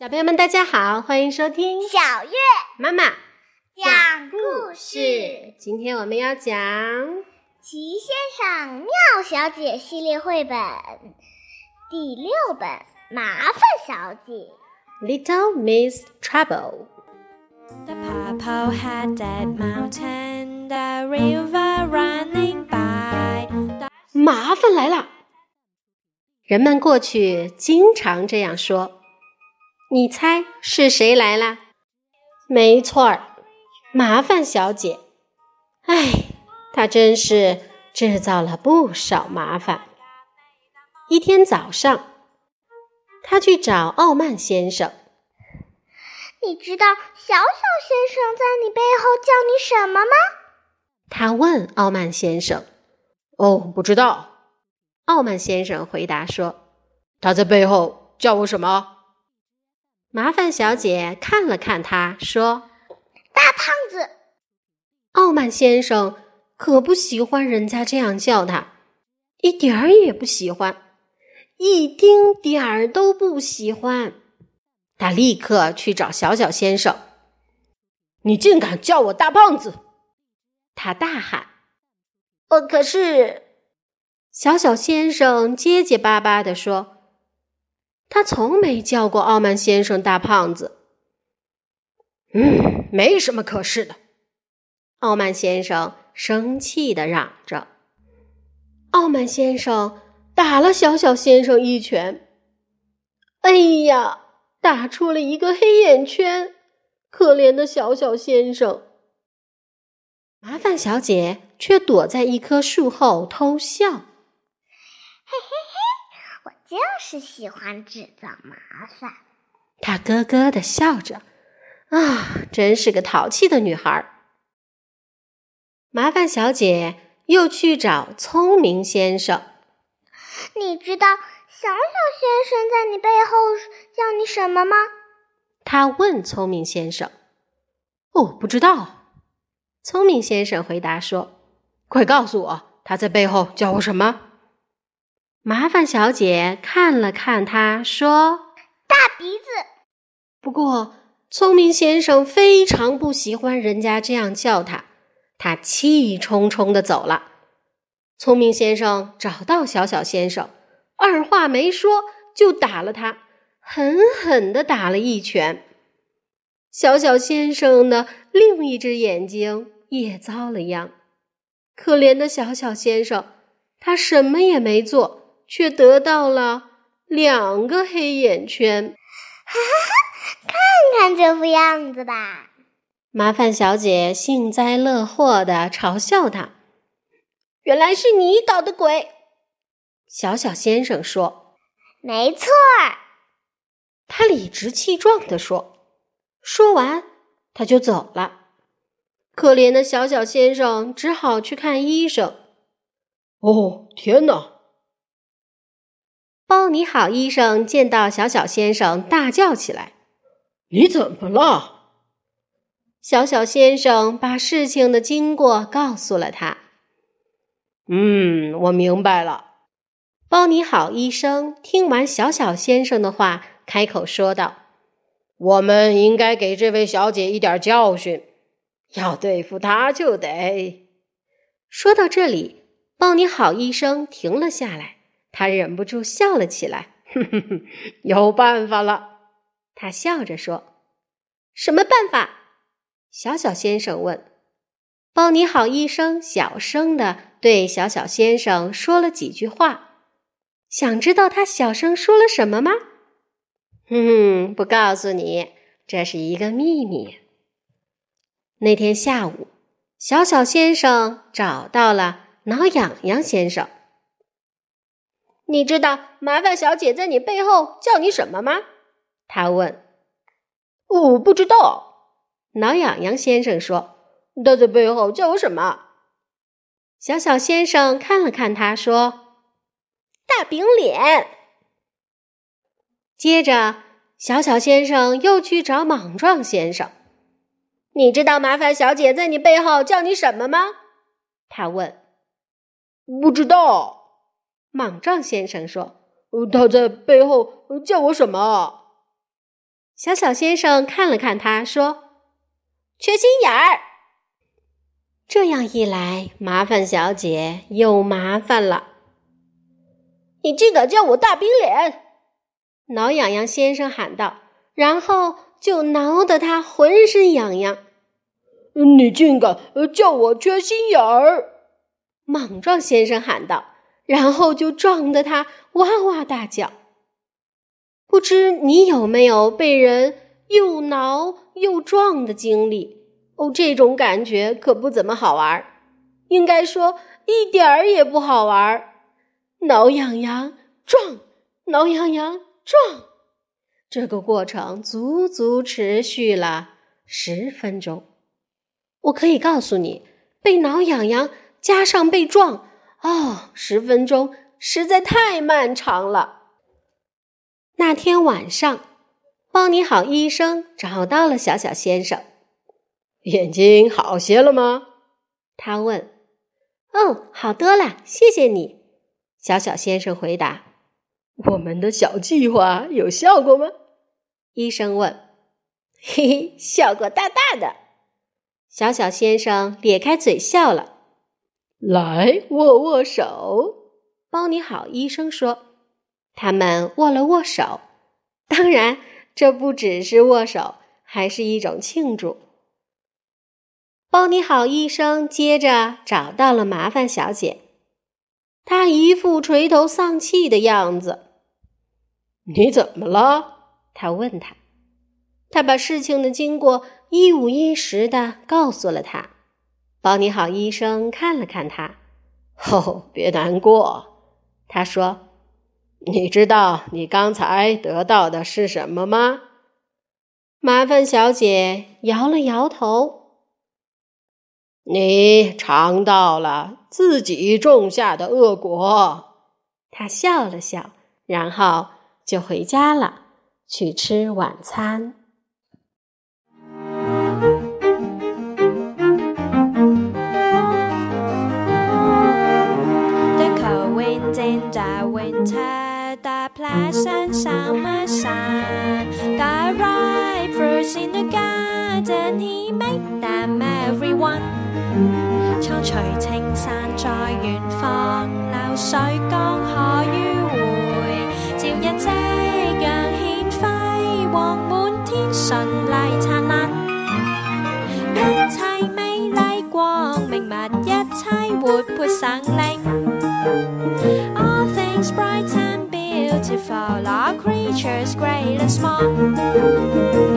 小朋友们，大家好，欢迎收听小月妈妈讲故事。今天我们要讲《奇先生妙小姐》系列绘本第六本《麻烦小姐》。Little Miss Trouble。The purple headed mountain, the river running by. 麻烦来了！人们过去经常这样说。你猜是谁来了？没错儿，麻烦小姐。唉，她真是制造了不少麻烦。一天早上，她去找傲慢先生。你知道小小先生在你背后叫你什么吗？他问傲慢先生。哦，不知道。傲慢先生回答说：“他在背后叫我什么？”麻烦小姐看了看他，说大胖子。：“傲慢先生可不喜欢人家这样叫他，一点儿也不喜欢，一丁点儿都不喜欢。”他立刻去找小小先生：“你竟敢叫我大胖子！”他大喊。我可是，小小先生结结巴巴地说：“他从没叫过傲慢先生大胖子。”嗯，没什么可是的。傲慢先生生气地嚷着。傲慢先生打了小小先生一拳，哎呀，打出了一个黑眼圈！可怜的小小先生。麻烦小姐却躲在一棵树后偷笑。嘿嘿嘿我就是喜欢制造麻烦。她咯咯的笑着，啊，真是个淘气的女孩。麻烦小姐又去找聪明先生。你知道小小先生在你背后叫你什么吗？她问聪明先生。哦，不知道。聪明先生回答说：“快告诉我，他在背后叫我什么？”麻烦小姐看了看他，说大鼻子。不过，聪明先生非常不喜欢人家这样叫他，他气冲冲的走了。聪明先生找到小小先生，二话没说就打了他，狠狠的打了一拳。小小先生的另一只眼睛也遭了殃。可怜的小小先生，他什么也没做，却得到了两个黑眼圈。哈哈哈，看看这副样子吧。麻烦小姐幸灾乐祸的嘲笑他：“原来是你搞的鬼！”小小先生说：“没错儿。”他理直气壮地说。说完，他就走了。可怜的小小先生只好去看医生。哦，天哪！包你好，医生见到小小先生，大叫起来：“你怎么了？”小小先生把事情的经过告诉了他。嗯，我明白了。包你好，医生听完小小先生的话，开口说道。我们应该给这位小姐一点教训，要对付她就得。说到这里，包你好医生停了下来，他忍不住笑了起来。哼哼哼，有办法了！他笑着说：“什么办法？”小小先生问。包你好医生小声的对小小先生说了几句话，想知道他小声说了什么吗？嗯，不告诉你，这是一个秘密。那天下午，小小先生找到了挠痒痒先生。你知道麻烦小姐在你背后叫你什么吗？他问。我不知道。挠痒痒先生说：“他在背后叫我什么？”小小先生看了看他，说：“大饼脸。”接着，小小先生又去找莽撞先生。“你知道麻烦小姐在你背后叫你什么吗？”他问。“不知道，莽撞先生说。他在背后叫我什么？小小先生看了看他，说：“缺心眼儿。”这样一来，麻烦小姐又麻烦了。你竟敢叫我大冰脸！挠痒痒先生喊道，然后就挠得他浑身痒痒。你竟敢叫我缺心眼儿！莽撞先生喊道。然后就撞得他哇哇大叫。不知你有没有被人又挠又撞的经历？哦，这种感觉可不怎么好玩，应该说一点儿也不好玩。挠痒痒撞，挠痒痒撞，这个过程足足持续了十分钟。我可以告诉你，被挠痒痒加上被撞。哦，十分钟实在太漫长了。那天晚上，包你好医生找到了小小先生。眼睛好些了吗？他问。哦，好多了，谢谢你。小小先生回答。我们的小计划有效果吗？医生问。嘿嘿，效果大大的。小小先生咧开嘴笑了。来握握手，包你好，医生说。他们握了握手，当然，这不只是握手，还是一种庆祝。包你好，医生接着找到了麻烦小姐，她一副垂头丧气的样子。你怎么了？他问他。他把事情的经过一五一十的告诉了他。包你好，医生看了看他，哦，别难过。他说：“你知道你刚才得到的是什么吗？”麻烦小姐摇了摇头。你尝到了自己种下的恶果。他笑了笑，然后就回家了，去吃晚餐。苍翠青山在远方，流水江河迂回，朝日夕陽獻輝煌，满天順麗燦爛，一切美丽光明物，一切活泼生灵。All things bright and beautiful, all creatures great and small.